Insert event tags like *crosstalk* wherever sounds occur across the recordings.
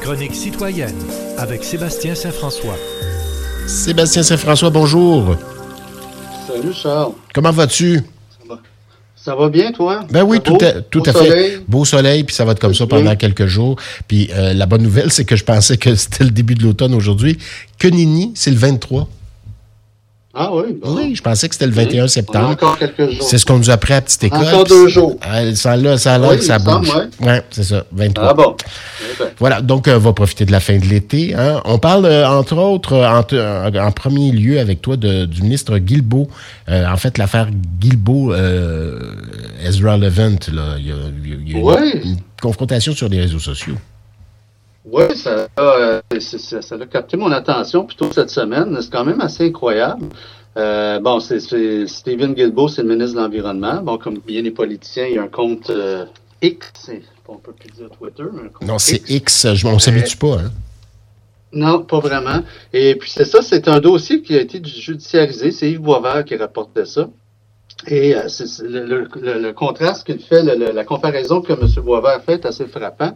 Chronique citoyenne avec Sébastien Saint-François. Sébastien Saint-François, bonjour. Salut Charles. Comment vas-tu? Ça va bien, toi? Ben oui, tout, beau? à, tout Beau à soleil? fait. Beau soleil, puis ça va être comme ça Bien. pendant quelques jours. Puis euh, la bonne nouvelle, *laughs* c'est que je pensais que c'était le début de l'automne aujourd'hui. Que Nini, c'est le 23. Ah oui? bon. Oui, je pensais que c'était le Oui. 21 On a septembre. encore quelques jours. C'est ce qu'on nous a appris à petite école. encore deux jours. Ah, Ça, là, ça a l'air Oui, que ça bouge. ouais. Ouais, c'est ça, 23. Ah bon? Voilà, donc euh, on va profiter de la fin de l'été. hein. On parle, euh, entre autres, euh, en, premier lieu avec toi de- du ministre Guilbeault. Euh, en fait, l'affaire Guilbeault, euh, Ezra Levant, là, il y a, il y a- une, confrontation sur les réseaux sociaux. Oui, ça, a, euh, ça a capté mon attention plutôt cette semaine. C'est quand même assez incroyable. Euh, bon, c'est Stephen Guilbeault, c'est le ministre de l'Environnement. Bon, comme bien les politiciens, il y a un compte euh, X, on peut plus dire Twitter, mais un compte Non, c'est X, je, on s'habitue pas. Hein? Non, pas vraiment. Et puis c'est ça, c'est un dossier qui a été judiciarisé. C'est Yves Boisvert qui rapportait ça. Et euh, le, le- le- le contraste qu'il fait, le- la comparaison que M. Boisvert fait est assez frappant.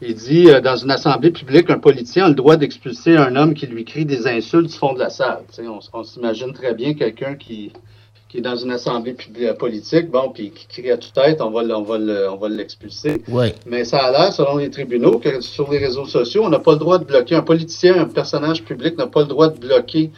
Il dit, euh, dans une assemblée publique, un politicien a le droit d'expulser un homme qui lui crie des insultes du fond de la salle. Tu sais, on, on s'imagine très bien quelqu'un qui, qui est dans une assemblée publique, politique, bon, puis qui crie à toute tête, on va, le- on va, le- on va l'expulser. Ouais. Mais ça a l'air, selon les tribunaux, que sur les réseaux sociaux, on n'a pas le droit de bloquer. Un politicien, un personnage public n'a pas le droit de bloquer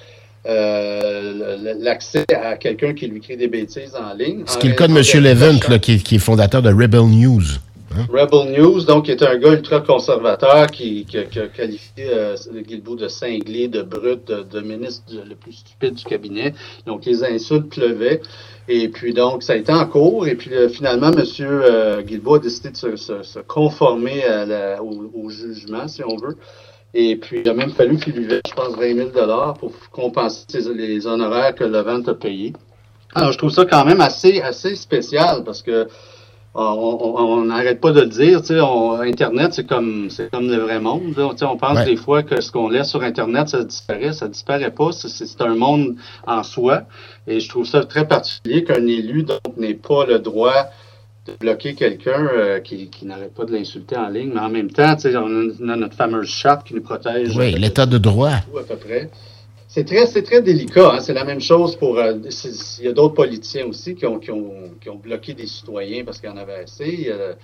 euh, l'accès à quelqu'un qui lui crie des bêtises en ligne. Ce qui est le cas de M. Levant, là, qui est fondateur de Rebel News. Rebel News, donc, est un gars ultra conservateur qui, a qualifié euh, Guilbeault de cinglé, de brut, de, ministre le plus stupide du cabinet. Donc, les insultes pleuvaient. Et puis, donc, ça a été en cours. Et puis, euh, finalement, M. Euh, Guilbeault a décidé de se, conformer au, jugement, si on veut. Et puis, il a même fallu qu'il lui verse, je pense, 20 000 pour compenser les honoraires que Levant a payés. Alors, je trouve ça quand même assez, assez spécial parce que on- on n'arrête pas de le dire, tu sais, on- Internet, c'est comme, c'est comme le vrai monde. là. Tu sais, on pense Ouais. des fois que ce qu'on laisse sur Internet, ça disparaît. Ça disparaît pas. C'est- un monde en soi. Et je trouve ça très particulier qu'un élu, donc, n'ait pas le droit de bloquer quelqu'un euh, qui, qui n'arrête pas de l'insulter en ligne. Mais en même temps, tu sais, on a, on a notre fameuse charte qui nous protège. Oui, euh, l'état de droit. tout à peu près. C'est très, c'est très délicat. hein. C'est la même chose pour. euh, il y a d'autres politiciens aussi qui ont, qui, ont, qui ont bloqué des citoyens parce qu'il y en avait assez. A-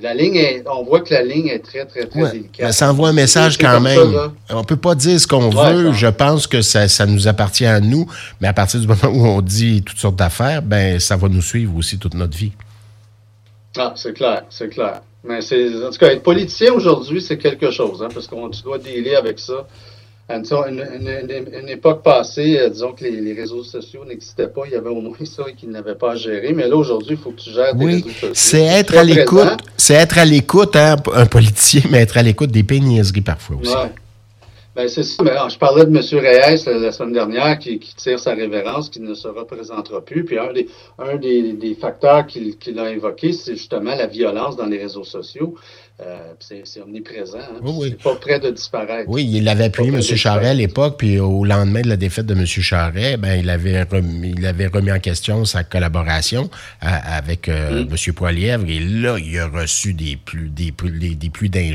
la ligne est, on voit que la ligne est très, très, très Ouais. délicate. Ben, ça envoie un message quand ça, même. là. on peut pas dire ce qu'on Ouais, veut. ça. Je pense que ça, ça nous appartient à nous. Mais à partir du moment où on dit toutes sortes d'affaires, ben ça va nous suivre aussi toute notre vie. Ah, c'est clair, c'est clair. Mais c'est, en tout cas, être politicien aujourd'hui, c'est quelque chose, hein, parce qu'on tu dois dealer avec ça. Une, une, une- une époque passée, euh, disons que les, les réseaux sociaux n'existaient pas, il y avait au moins *laughs* ça qu'ils n'avaient pas à gérer. Mais là, aujourd'hui, il faut que tu gères tes Oui, réseaux sociaux. c'est être à l'écoute. C'est être à l'écoute, hein, un politicien, mais être à l'écoute des péniaiseries parfois aussi. Ouais. Ben, c'est ça. Mais, alors, je parlais de M. Reyes euh, la semaine dernière qui, qui tire sa révérence, qui ne se représentera plus. Puis un des, un des, des facteurs qu'il a invoqué, c'est justement la violence dans les réseaux sociaux. Euh, c'est omniprésent. Hein, Oui, oui. C'est pas près de disparaître. Oui, il avait appuyé M. Charret à l'époque, puis au lendemain de la défaite de M. Charret, ben, il, avait remis, il avait remis en question sa collaboration euh, avec euh, Mm. M. Poilièvre, et là, il a reçu des plus des, plus- des.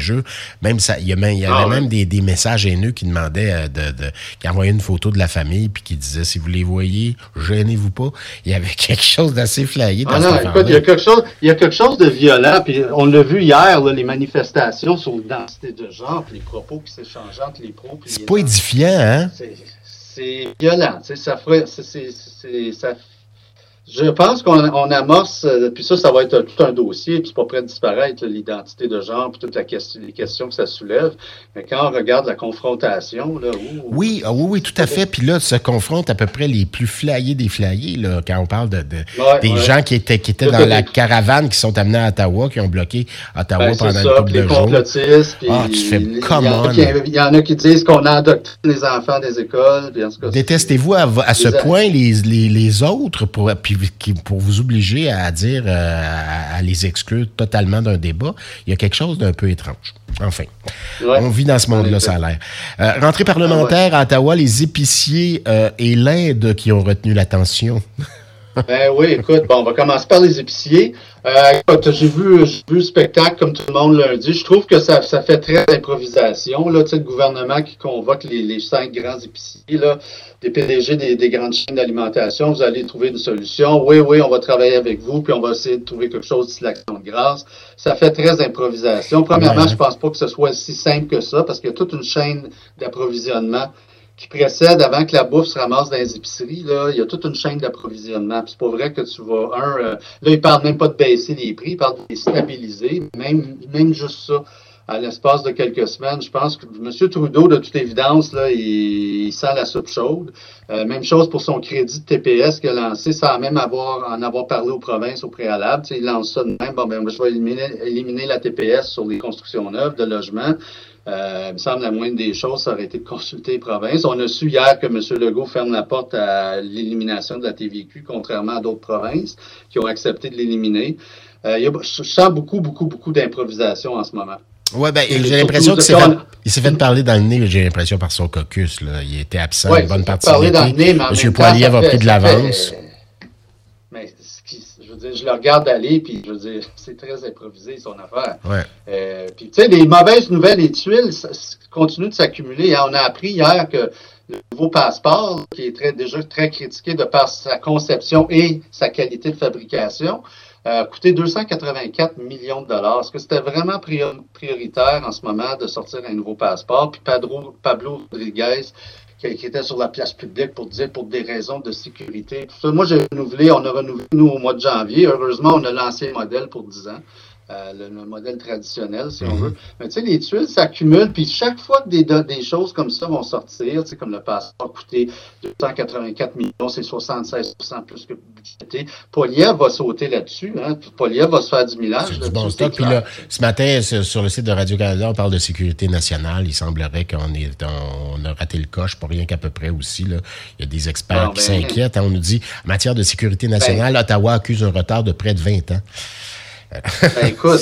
Même ça, il y, a il y avait Ah même des, des messages haineux qui demandaient euh, de, de qui envoyaient une photo de la famille, puis qui disaient si vous les voyez, gênez-vous pas. Il y avait *laughs* quelque chose d'assez flayé dans Ah non, écoute, il y a quelque chose, il y a quelque chose de violent, puis on l'a vu hier, là, les manifestations sur l'identité de genre, puis les propos qui s'échangent entre les pros. C'est pas édifiant, hein? C'est- violent, tu sais, ça ferait, c'est- ça, je pense qu'on on amorce, euh, puis ça, ça va être tout un dossier, puis c'est pas prêt de disparaître, l'identité de genre, puis toutes la question, les questions que ça soulève. Mais quand on regarde la confrontation, là, ouh, Oui, ah oui, oui, tout à fait. Puis là, se confrontent à peu près les plus flyés des flyés, là, quand on parle de, de- Ouais, des ouais. gens qui étaient, qui étaient dans la caravane, qui sont amenés à Ottawa, qui ont bloqué Ottawa Ben, pendant ça, une couple de jours. Ah, tu fais, il qui, il y en a qui disent qu'on endoctrine les enfants des écoles, puis en Détestez-vous à, à ce Les point les, les, les autres pour, puis, qui- pour vous obliger à dire, euh, à, à les exclure totalement d'un débat? Il y a quelque chose d'un peu étrange. Enfin, Ouais. on vit dans ce monde-là, ça a l'air. Euh, rentrée parlementaire à Ottawa, les épiciers euh, et l'Inde qui ont retenu l'attention. Ben oui, écoute, bon, on va commencer par les épiciers. Euh, j'ai vu, j'ai vu le spectacle comme tout le monde lundi. Je trouve que ça, ça fait très improvisation. Là, tu sais, le gouvernement qui convoque les, les cinq grands épiciers, là, des PDG des, des grandes chaînes d'alimentation. Vous allez trouver une solution. Oui, oui, on va travailler avec vous, puis on va essayer de trouver quelque chose d'ici l'action de grâce. Ça fait très improvisation. Premièrement, je pense pas que ce soit si simple que ça, parce qu'il y a toute une chaîne d'approvisionnement qui précède avant que la bouffe se ramasse dans les épiceries, là, il y a toute une chaîne d'approvisionnement. C'est pas vrai que tu vas, un, euh, là, ils parlent même pas de baisser les prix, ils parlent de les stabiliser, même, même juste ça. À l'espace de quelques semaines, je pense que M. Trudeau, de toute évidence, là, il, sent la soupe chaude. Euh, même chose pour son crédit de TPS qu'il a lancé, sans même avoir en avoir parlé aux provinces au préalable. Tu sais, il lance ça de même. Bon, ben, je vais éliminer, éliminer la TPS sur les constructions neuves de logements. Euh, il me semble la moindre des choses, ça aurait été de consulter les provinces. On a su hier que M. Legault ferme la porte à l'élimination de la TVQ, contrairement à d'autres provinces qui ont accepté de l'éliminer. Euh, il y a, je sens beaucoup, beaucoup, beaucoup d'improvisation en ce moment. Oui, ben, j'ai l'impression qu'il s'est fait, fait parler dans le nez, j'ai l'impression, par son caucus. Là. Il était absent une bonne partie de l'été. M. Poilier a pris de l'avance. Je le regarde aller, puis je veux dire, *laughs* c'est très improvisé son affaire. Ouais. Euh, puis tu sais, les mauvaises nouvelles et tuiles ça, continuent de s'accumuler. On a appris hier que le nouveau passeport, qui est très, déjà très critiqué de par sa conception et sa qualité de fabrication, a coûté 284 millions de dollars. Est-ce que c'était vraiment prioritaire en ce moment de sortir un nouveau passeport? Puis Pablo Rodriguez qui, était sur la place publique pour dire pour des raisons de sécurité. Moi, j'ai renouvelé, on a renouvelé, nous, au mois de janvier. Heureusement, on a lancé le modèle pour 10 ans. Euh, le, modèle traditionnel, si on mhm. veut. Mais tu sais, les tuiles s'accumulent, puis chaque fois que des, des choses comme ça vont sortir, tu sais, comme le passeport a coûté 284 millions, c'est 76% plus que budgété, Poliev va sauter là-dessus. Hein, Poliev va se faire du millage. C'est du bon stock. Puis là, ce matin, sur le site de Radio-Canada, on parle de sécurité nationale. Il semblerait qu'on est, on a raté le coche, pour rien qu'à peu près aussi. Là. Il y a des experts qui ben, s'inquiètent. Hein. on nous dit, en matière de sécurité nationale, ben, Ottawa accuse un retard de près de 20 ans. Ben *laughs* écoute,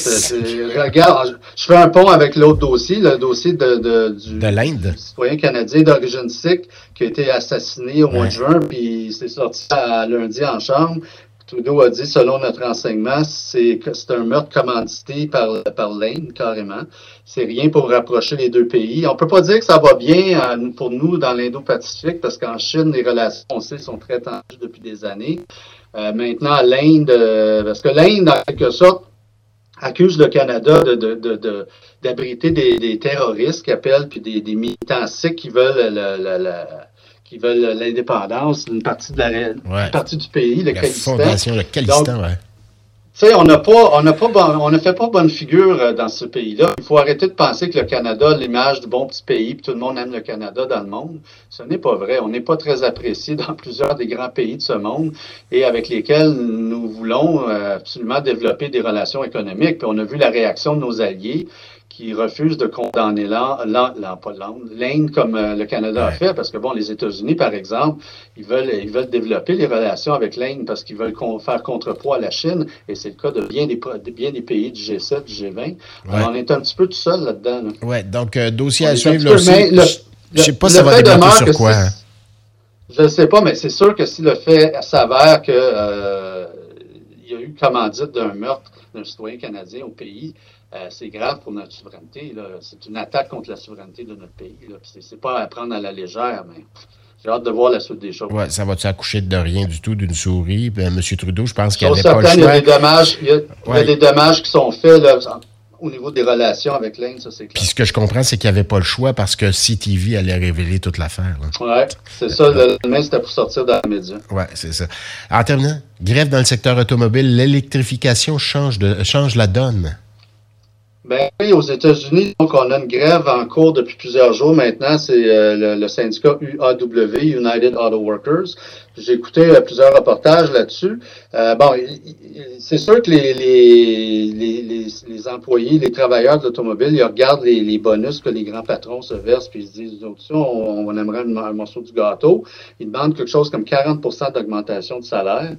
regarde, je fais un pont avec l'autre dossier, le dossier de, de du, de l'Inde. citoyen canadien d'origine sikh qui a été assassiné au mois de juin, puis c'est sorti à lundi en chambre. Trudeau a dit, selon notre renseignement, c'est un meurtre commandité par, par l'Inde, carrément. C'est rien pour rapprocher les deux pays. On peut pas dire que ça va bien euh, pour nous dans l'Indo-Pacifique, parce qu'en Chine, les relations, on sait, sont très tendues depuis des années. Euh, maintenant, l'Inde, euh, parce que l'Inde, en quelque sorte, accuse le Canada de, de, d'abriter des, des, terroristes qui appellent, puis des, des militants sikhs qui veulent qui veulent l'indépendance d'une partie de la partie du pays, le la Fondation, le Khalistan, ouais. Tu sais, on n'a pas, on n'a pas, on ne fait pas bonne figure euh, dans ce pays-là. Il faut arrêter de penser que le Canada, l'image du bon petit pays, puis tout le monde aime le Canada dans le monde. Ce n'est pas vrai. On n'est pas très apprécié dans *laughs* plusieurs des grands pays de ce monde et avec lesquels nous voulons euh, absolument développer des relations économiques. Puis on a vu la réaction de nos alliés qui refuse de condamner l'Inde comme euh, le Canada a fait, parce que bon, les États-Unis, par exemple, ils veulent, ils veulent développer les relations avec l'Inde parce qu'ils veulent faire contrepoids à la Chine, et c'est le cas de bien des, bien des pays du G7, du G20. Alors, on est un petit peu tout seul là-dedans. Là. Oui, donc euh, dossier à suivre. Aussi, je ne sais pas si ça va débattre sur quoi. Hein. Je ne sais pas, mais c'est sûr que si le fait s'avère que euh, eu commandite d'un meurtre d'un citoyen canadien au pays, euh, c'est grave pour notre souveraineté. C'est une attaque contre la souveraineté de notre pays. C'est pas à prendre à la légère, mais j'ai hâte de voir la suite des choses. Ouais, ça va-tu accoucher de rien du tout, d'une souris? Ben, M. Trudeau, je pense qu'il n'y avait pas le choix. Il y a des dommages, il y a, des dommages qui sont faits au niveau des relations avec l'Inde, ça c'est clair. Puis ce que je comprends, c'est qu'il n'y avait pas le choix parce que CTV allait révéler toute l'affaire. Oui, c'est ça. Le lendemain, c'était pour sortir dans les médias. Oui, c'est ça. En terminant, grève dans le secteur automobile, l'électrification change, de, change la donne. Ben oui, aux États-Unis, donc on a une grève en cours depuis plusieurs jours maintenant. C'est euh, le, syndicat UAW, United Auto Workers. J'ai écouté euh, plusieurs reportages là-dessus. Euh, bon, c'est sûr que les, les, les, les, employés, les travailleurs de l'automobile, ils regardent les, les, bonus que les grands patrons se versent, puis ils se disent, on, on aimerait un morceau du gâteau. Ils demandent quelque chose comme 40% d'augmentation de salaire.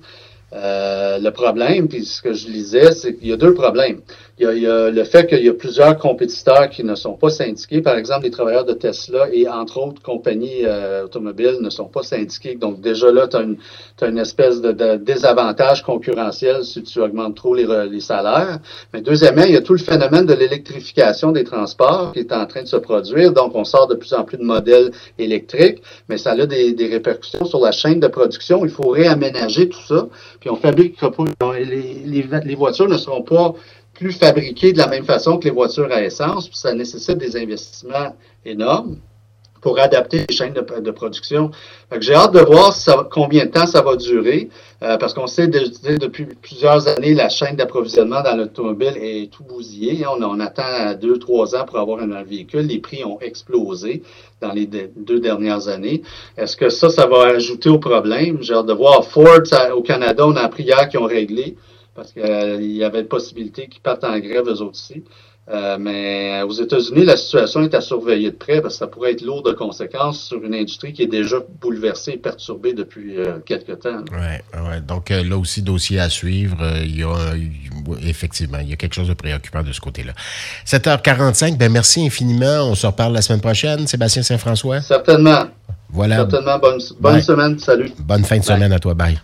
Euh, le problème, puis ce que je lisais, c'est qu'il y a deux problèmes. Il y, a, le fait qu'il y a plusieurs compétiteurs qui ne sont pas syndiqués. Par exemple, les travailleurs de Tesla et entre autres compagnies euh, automobiles ne sont pas syndiqués. Donc déjà là, tu as, as, une espèce de, de, désavantage concurrentiel si tu augmentes trop les, les, salaires. Mais deuxièmement, il y a tout le phénomène de l'électrification des transports qui est en train de se produire. Donc on sort de plus en plus de modèles électriques, mais ça a des, des répercussions sur la chaîne de production. Il faut réaménager tout ça. Puis on fabrique les, les, les voitures ne seront pas plus fabriquées de la même façon que les voitures à essence, puis ça nécessite des investissements énormes pour adapter les chaînes de, production. J'ai hâte de voir combien de temps ça va durer, euh, parce qu'on sait de, depuis plusieurs années, la chaîne d'approvisionnement dans l'automobile est tout bousillée. On, on, attend deux, trois ans pour avoir un, véhicule. Les prix ont explosé dans les deux dernières années. Est-ce que ça, ça va ajouter au problème? J'ai hâte de voir. Ford, au Canada, on a appris hier qu'ils ont réglé parce qu'il euh, y avait possibilité qu'ils partent en grève eux aussi. Euh, mais aux États-Unis, la situation est à surveiller de près parce que ça pourrait être lourd de conséquences sur une industrie qui est déjà bouleversée et perturbée depuis euh, quelques temps. Oui, ouais. donc là aussi, dossier à suivre. il y a effectivement, il y a quelque chose de préoccupant de ce côté-là. 7h45, ben merci infiniment. On se reparle la semaine prochaine. Sébastien Saint-François. Certainement. Voilà. Certainement. Bonne, bonne semaine. Salut. Bonne fin de semaine à toi. Bye.